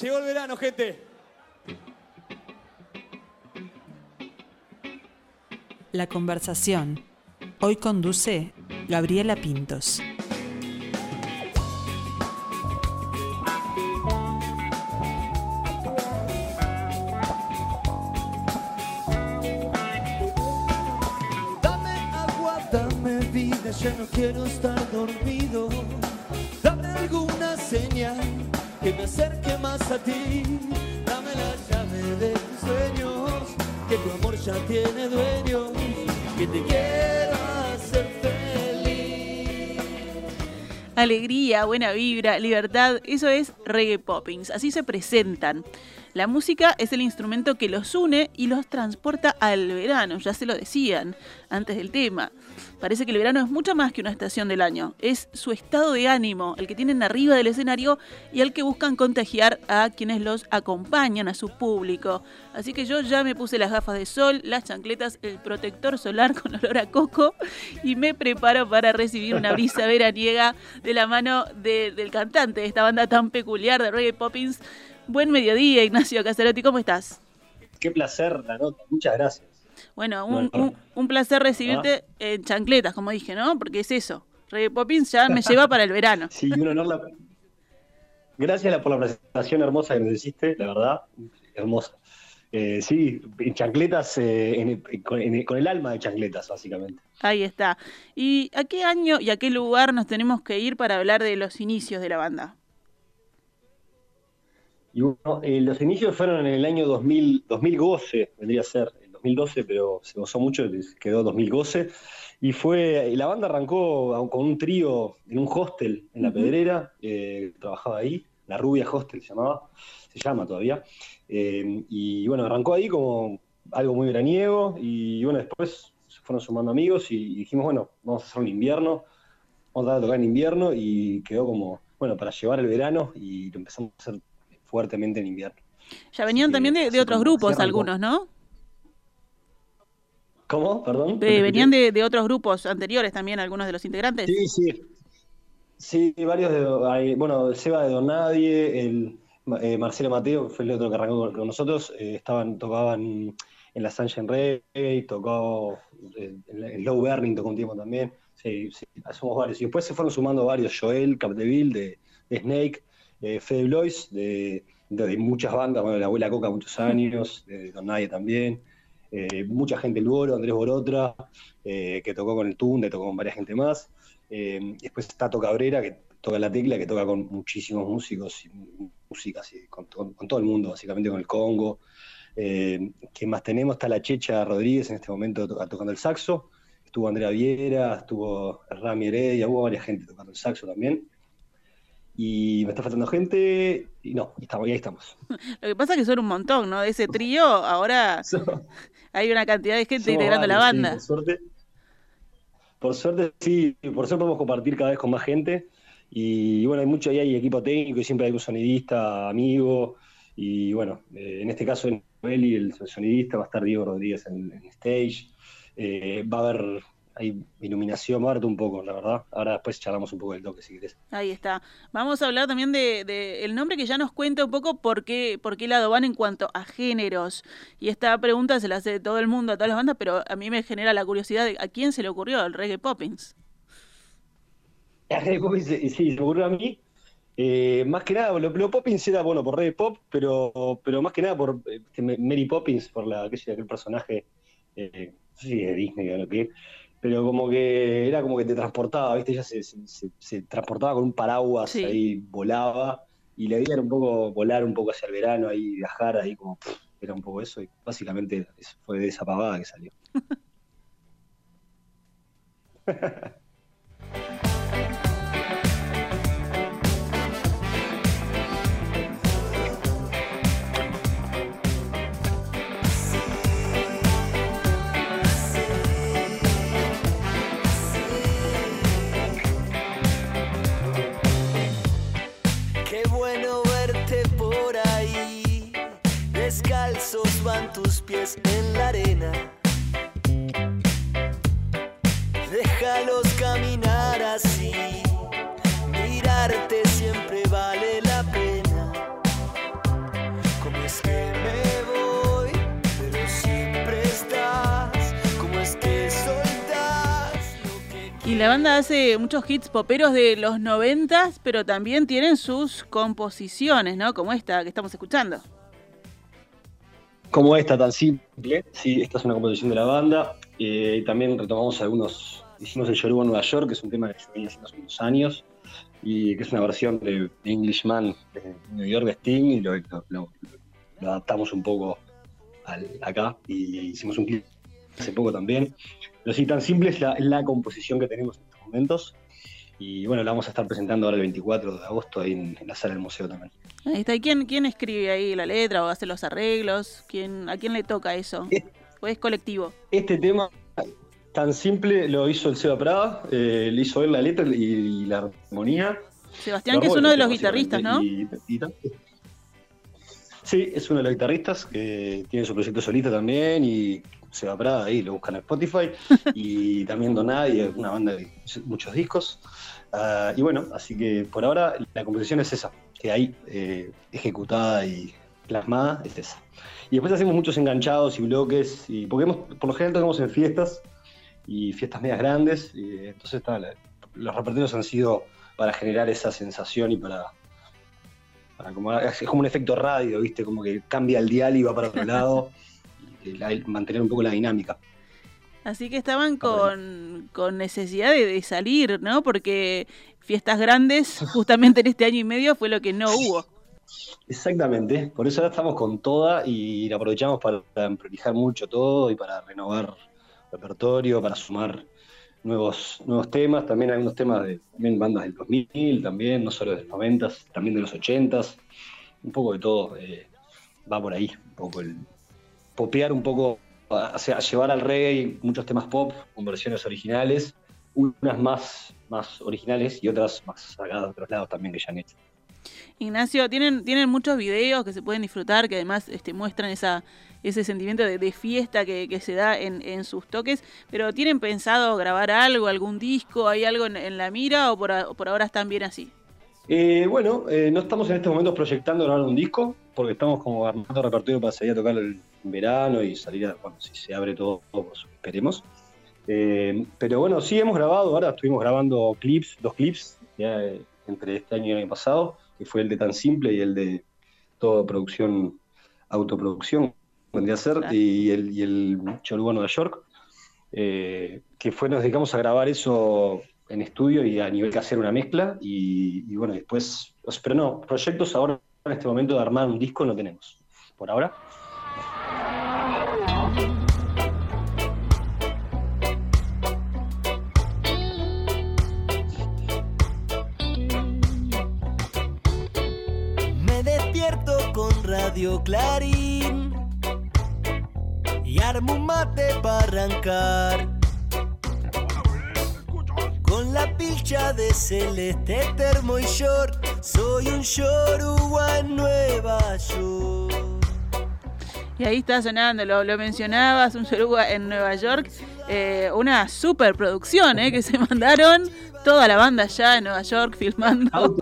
Llegó el verano, gente. La conversación. Hoy conduce Gabriela Pintos. Dame agua, dame vida, ya no quiero estar dormido. Más a ti. Dame la llave de tus sueños, que tu amor ya tiene dueño. Que te quiero hacer feliz. Alegría, buena vibra, libertad, eso es reggae poppings, así se presentan. La música es el instrumento que los une y los transporta al verano, ya se lo decían antes del tema. Parece que el verano es mucho más que una estación del año, es su estado de ánimo, el que tienen arriba del escenario y al que buscan contagiar a quienes los acompañan, a su público. Así que yo ya me puse las gafas de sol, las chancletas, el protector solar con olor a coco y me preparo para recibir una brisa veraniega de la mano de- del cantante de esta banda tan peculiar de Reggae Poppins. Buen mediodía, Ignacio Casarotti, ¿cómo estás? Qué placer la nota, muchas gracias. Bueno, un, un- un placer recibirte en chancletas, como dije, ¿no? Porque es eso. Reggae Poppins ya me lleva para el verano. Sí, un honor la... Gracias por la presentación hermosa que nos hiciste, la verdad, hermosa. Eh, sí, en chancletas, eh, en- con, en- con el alma de chancletas, básicamente. Ahí está. ¿Y a qué año y a qué lugar nos tenemos que ir para hablar de los inicios de la banda? Y bueno, eh, los inicios fueron en el año 2000, 2012, vendría a ser, 2012, pero se gozó mucho, quedó 2012. Y fue, y la banda arrancó con un trío en un hostel en La. Pedrera, eh, trabajaba ahí, La Rubia Hostel se llamaba, se llama todavía. Eh, y bueno, arrancó ahí como algo muy veraniego, y bueno, después se fueron sumando amigos y, dijimos, bueno, vamos a hacer un invierno, vamos a tocar en invierno, y quedó como, bueno, para llevar el verano, y lo empezamos a hacer fuertemente en invierno. Ya venían Sí, también de, otros grupos algunos, ¿no? ¿Cómo? Perdón. Eh, venían de, de otros grupos anteriores también algunos de los integrantes. Sí, sí. Sí, varios de. bueno, Seba de Don Nadie, el, eh, Marcelo Mateo, que fue el otro que arrancó con, nosotros, eh, estaban, tocaban en la Sunshine Reggae, tocó eh, en Low Burning, tocó un tiempo también. Sí, sí, somos varios. Y después se fueron sumando varios, Joel, Capdeville, de, de Snake, eh, Fede Blois, de, de, de muchas bandas, bueno, la abuela Coca muchos años, de Don Nadie también. Eh, mucha gente, el Boro, Andrés Borotra, eh, que tocó con el Tunde, tocó con varias gente más. Eh, después está Tato Cabrera, que toca la tecla, que toca con muchísimos músicos y músicas, y con, con- con todo el mundo, básicamente con el Congo. Eh, ¿Qué más tenemos? Está la Checha Rodríguez en este momento to- tocando el saxo. Estuvo Andrea Viera, estuvo Rami Heredia, hubo varias gente tocando el saxo también. Y me está faltando gente, y no, y estamos, y ahí estamos. Lo que pasa es que son un montón, ¿no? De ese trío ahora hay una cantidad de gente Somos integrando la sí, banda. por suerte. Por suerte, sí, por suerte podemos compartir cada vez con más gente. Y bueno, hay mucho, ahí hay equipo técnico y siempre hay un sonidista, amigo. Y bueno, eh, en este caso, Noel y el sonidista va a estar Diego Rodríguez en, en stage. Eh, va a haber hay iluminación, va a haber un poco, la verdad. Ahora después charlamos un poco del toque si querés. Ahí está. Vamos a hablar también de, de el nombre que ya nos cuenta un poco por qué, por qué lado van en cuanto a géneros. Y esta pregunta se la hace todo el mundo, a todas las bandas, pero a mí me genera la curiosidad de a quién se le ocurrió el reggae poppins. Poppins, eh, sí, se me ocurrió a mí. Eh, más que nada, lo, lo Poppins era bueno por Red Pop, pero, pero más que nada por eh, este, Mary Poppins, por la que aquel personaje, eh, no sé si de Disney o lo que, pero como que era como que te transportaba, ¿viste? Ella se, se- se- se transportaba con un paraguas, Sí. ahí volaba, y la idea era un poco volar un poco hacia el verano, ahí viajar, ahí como pff, era un poco eso, y básicamente eso fue de esa pavada que salió. pies en la arena. Déjalos caminar así, mirarte siempre vale la pena. ¿Cómo es que me voy? Pero siempre estás. ¿Cómo es que soltás lo que Y la banda hace muchos hits poperos de los noventas, pero también tienen sus composiciones, ¿no? Como esta que estamos escuchando. Como esta tan simple, sí, esta es una composición de la banda. Eh, también retomamos algunos, hicimos el Yoruba Nueva York, que es un tema que yo venía haciendo hace unos años, y que es una versión de Englishman de New York Sting, y lo, adaptamos un poco acá, y hicimos un clip hace poco también. Pero sí, tan simple es la, composición que tenemos en estos momentos. Y bueno, la vamos a estar presentando ahora el 24 de agosto ahí en, la sala del museo también. Ahí está. ¿Y quién, quién escribe ahí la letra o hace los arreglos? ¿Quién, ¿A quién le toca eso? ¿O es colectivo? Este tema tan simple lo hizo el Seba Prada, eh, le hizo él la letra y, la armonía. Sebastián, que es uno de los guitarristas, ¿no? sí, es uno de los guitarristas que tiene su proyecto solista también y se va Prada, ahí lo buscan en Spotify, y también Donadi, una banda de muchos discos. Ah, y bueno, así que por ahora la composición es esa, que hay eh, ejecutada y plasmada, es esa. Y después hacemos muchos enganchados y bloques, y porque por lo general tocamos en fiestas y fiestas medias grandes, y entonces los repertorios han sido para generar esa sensación y para, como, es como un efecto radio, ¿viste? Como que cambia el dial y va para otro lado. mantener un poco la dinámica. Así que estaban con, necesidad de, salir, ¿no? Porque fiestas grandes, justamente en este año y medio, fue lo que no hubo. Exactamente, por eso ahora estamos con toda y la aprovechamos para prolijar mucho todo y para renovar repertorio, para sumar nuevos, nuevos temas, también hay unos temas de bandas del 2000, también, no solo de los 90, también de los 80, un poco de todo, eh, va por ahí, un poco el, popear un poco, o sea, llevar al reggae muchos temas pop con versiones originales, unas más, más originales y otras más sacadas de otros lados también que ya han hecho. Ignacio, tienen, tienen muchos videos que se pueden disfrutar, que además este, muestran esa, ese sentimiento de, fiesta que, se da en, sus toques, pero ¿tienen pensado grabar algo, algún disco, hay algo en, la mira o por, por ahora están bien así? Eh, bueno, eh, no estamos en estos momentos proyectando grabar un disco, porque estamos como armando repertorio para salir a tocar el verano y salir a, bueno, si se abre todo, pues, esperemos. Eh, pero bueno, sí hemos grabado, ahora estuvimos grabando clips, dos clips, entre este año y el año pasado, que fue el de Tan Simple y el de toda producción, autoproducción, vendría a ser, y el, y el Nueva York, que fue, nos dedicamos a grabar eso en estudio y a nivel que hacer una mezcla y, bueno, después, pero no, proyectos ahora en este momento de armar un disco no tenemos, por ahora. Radio Clarín y armo un mate para arrancar la pilcha de celeste, termo y short. Soy un yoruba en Nueva York. Y ahí está sonando, lo, mencionabas, un yoruba en Nueva York. Eh, una superproducción eh, que se mandaron toda la banda allá en Nueva York filmando.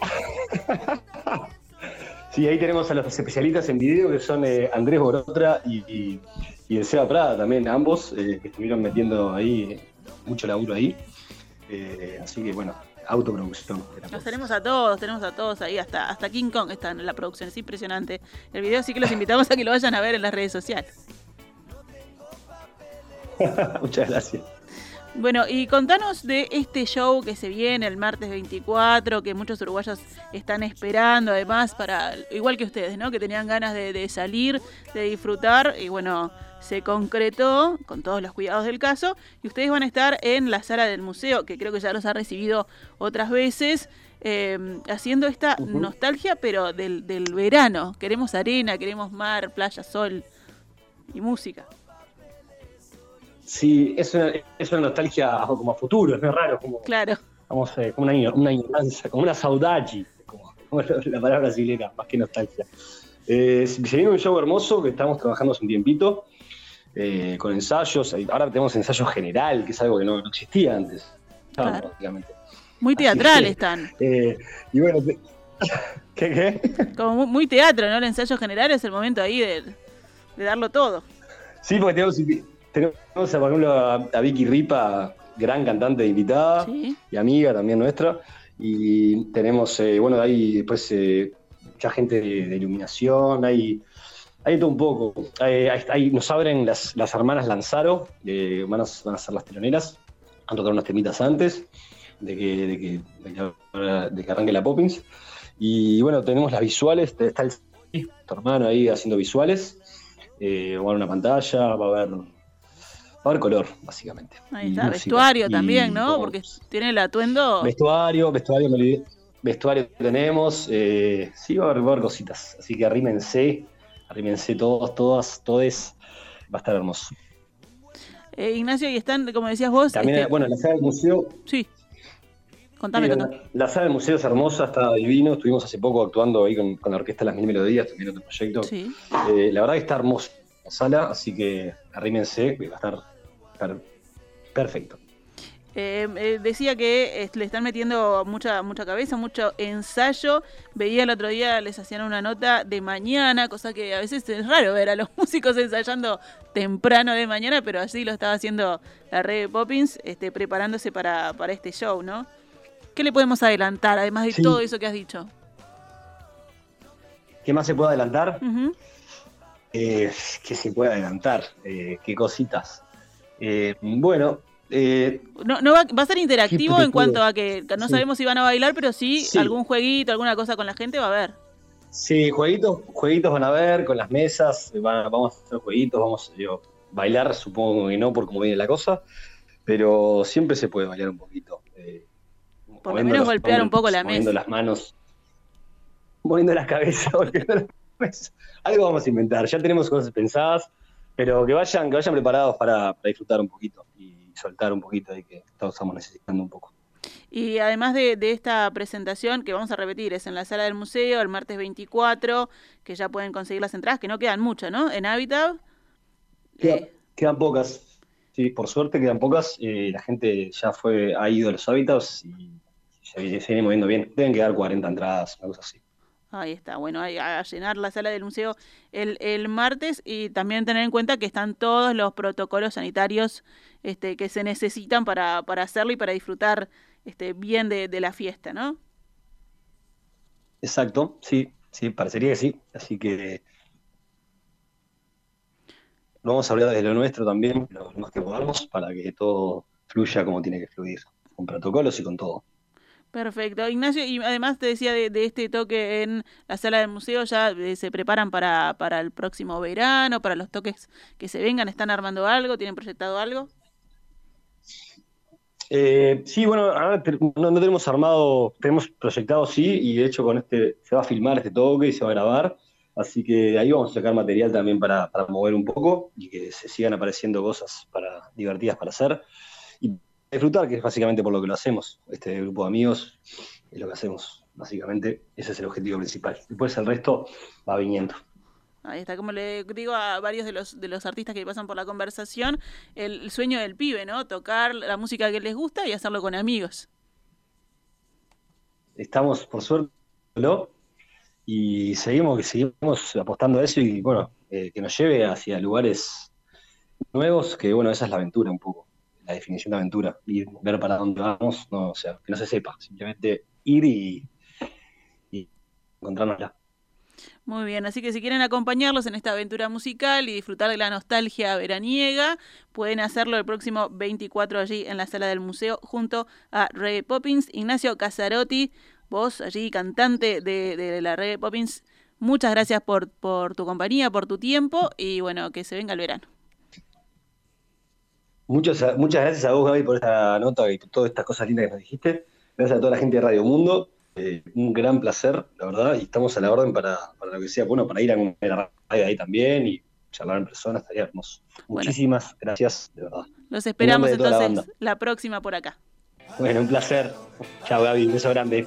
Sí, ahí tenemos a los especialistas en video que son eh, Andrés Borotra y, y, el Seba Prada también, ambos, eh, que estuvieron metiendo ahí mucho laburo ahí. Eh, así que bueno, autoproducción. Los tenemos a todos, tenemos a todos ahí, hasta, hasta King Kong está en la producción, es impresionante. El video sí que los invitamos a que lo vayan a ver en las redes sociales. Muchas gracias. Bueno, y contanos de este show que se viene el martes 24, que muchos uruguayos están esperando, además, para, igual que ustedes, ¿no? Que tenían ganas de, de salir, de disfrutar, y bueno, se concretó con todos los cuidados del caso y ustedes van a estar en la sala del museo, que creo que ya los ha recibido otras veces, eh, haciendo esta nostalgia, pero del, verano. Queremos arena, queremos mar, playa, sol y música. Sí, es una, es una nostalgia como a futuro, es muy raro, como, claro. vamos, eh, como una, una como una saudade, como, la palabra brasileña, más que nostalgia. Eh, se viene un show hermoso que estamos trabajando hace un tiempito, eh, con ensayos. Ahora tenemos ensayo general, que es algo que no, existía antes. Muy teatral están. Y bueno, ¿qué, ¿qué? Como muy, teatro, ¿no? El ensayo general es el momento ahí de, darlo todo. Sí, porque tenemos, tenemos por ejemplo, a, Vicky Ripa gran cantante invitada Sí. y amiga también nuestra. Y tenemos, eh, bueno, hay después eh, mucha gente de, de iluminación, hay, hay todo un poco. Hay- hay- hay- nos abren las, las hermanas Lanzaro, que van a, van a ser las teloneras, han tocado unas temitas antes de que, de que, de que- de que arranque la Poppins. Y bueno, tenemos las visuales, está el tu hermano ahí haciendo visuales, eh, va a haber una pantalla, va a haber, va a haber color, básicamente. Ahí está, vestuario Y también, ¿no? Porque tiene el atuendo. Vestuario, vestuario, me olvidé. Vestuario tenemos, eh, sí, va a, haber, va a haber cositas, así que arrímense, arrímense todos, todas, todes, va a estar hermoso. Eh, Ignacio, y están, como decías vos. También, este, bueno, la sala del museo, Sí. Contame, sí, contame. la, la sala del museo es hermosa, está divino, estuvimos hace poco actuando ahí con, con la orquesta Las Mil Melodías, también otro proyecto. Sí. Eh, la verdad que está hermosa la sala, así que arrímense, que va a estar, perfecto. Eh, eh, decía que eh, le están metiendo mucha mucha cabeza, mucho ensayo. Veía el otro día, les hacían una nota de mañana, cosa que a veces es raro ver a los músicos ensayando temprano de mañana, pero así lo estaba haciendo la red de Poppins, este, preparándose para, para este show, ¿no? ¿Qué le podemos adelantar, además de Sí. todo eso que has dicho? ¿Qué más se puede adelantar? Eh, ¿Qué se puede adelantar? Eh, ¿Qué cositas? Eh, bueno, eh, No, no va, va a ser interactivo te en cuanto a que no Sí. sabemos si van a bailar, pero sí, Sí. algún jueguito, alguna cosa con la gente va a haber. sí, jueguitos, jueguitos van a ver con las mesas, van- vamos a hacer jueguitos, vamos digo, bailar, supongo que no por cómo viene la cosa, pero siempre se puede bailar un poquito. eh, Por lo moviendo menos golpear un poco la moviendo mesa. las manos, moviendo las cabezas, moviendo las cabezas. Algo vamos a inventar, ya tenemos cosas pensadas, pero que vayan, que vayan preparados para, para disfrutar un poquito y soltar un poquito y que todos estamos necesitando un poco. Y además de, de esta presentación, que vamos a repetir, es en la sala del museo el martes 24, que ya pueden conseguir las entradas, que no quedan muchas, ¿no? En Habitat. Quedan, Eh, quedan pocas. Sí, por suerte quedan pocas. eh, la gente ya fue, ha ido a los hábitats y se, se viene moviendo bien. Deben quedar 40 entradas, una cosa así. Ahí está, bueno, a llenar la sala del museo el, el martes y también tener en cuenta que están todos los protocolos sanitarios este, que se necesitan para, para hacerlo y para disfrutar este, bien de, de la fiesta, ¿no? Exacto, sí, sí, parecería que sí. Así que vamos a hablar desde lo nuestro también, lo más que podamos, para que todo fluya como tiene que fluir, con protocolos y con todo. Perfecto. Ignacio, y además te decía de, de este toque en la sala del museo, ya eh, se preparan para, para el próximo verano, para los toques que se vengan, ¿están armando algo? ¿Tienen proyectado algo? Eh, sí, bueno, ahora no, no tenemos armado, tenemos proyectado sí, y de hecho con este se va a filmar este toque y se va a grabar, así que ahí vamos a sacar material también para, para mover un poco y que se sigan apareciendo cosas para, divertidas para hacer disfrutar, que es básicamente por lo que lo hacemos, este grupo de amigos es lo que hacemos, básicamente, ese es el objetivo principal. Después el resto va viniendo. Ahí está, como le digo a varios de los, de los artistas que pasan por la conversación, el, el sueño del pibe, ¿no? Tocar la música que les gusta y hacerlo con amigos. estamos por suerte ¿no? y seguimos seguimos apostando a eso y bueno eh, que nos lleve hacia lugares nuevos que bueno esa es la aventura un poco la definición de aventura y ver para dónde vamos no o sea que no se sepa simplemente ir y, y Muy bien, así que si quieren acompañarlos en esta aventura musical y disfrutar de la nostalgia veraniega, pueden hacerlo el próximo 24 allí en la sala del museo junto a Reggae Poppins. Ignacio Casarotti, vos allí cantante de, de la Reggae Poppins, muchas gracias por, por tu compañía, por tu tiempo y bueno, que se venga el verano. Muchas, muchas gracias a vos Gaby por esta nota y por todas estas cosas lindas que nos dijiste gracias a toda la gente de Radio Mundo Eh, un gran placer, la verdad, y estamos a la orden para, para lo que sea, bueno, para ir a una radio ahí también y charlar en persona, estaría hermoso. Bueno. Muchísimas gracias, de verdad. Los esperamos la entonces banda. la próxima por acá. Bueno, un placer. Chao Gaby, un beso grande.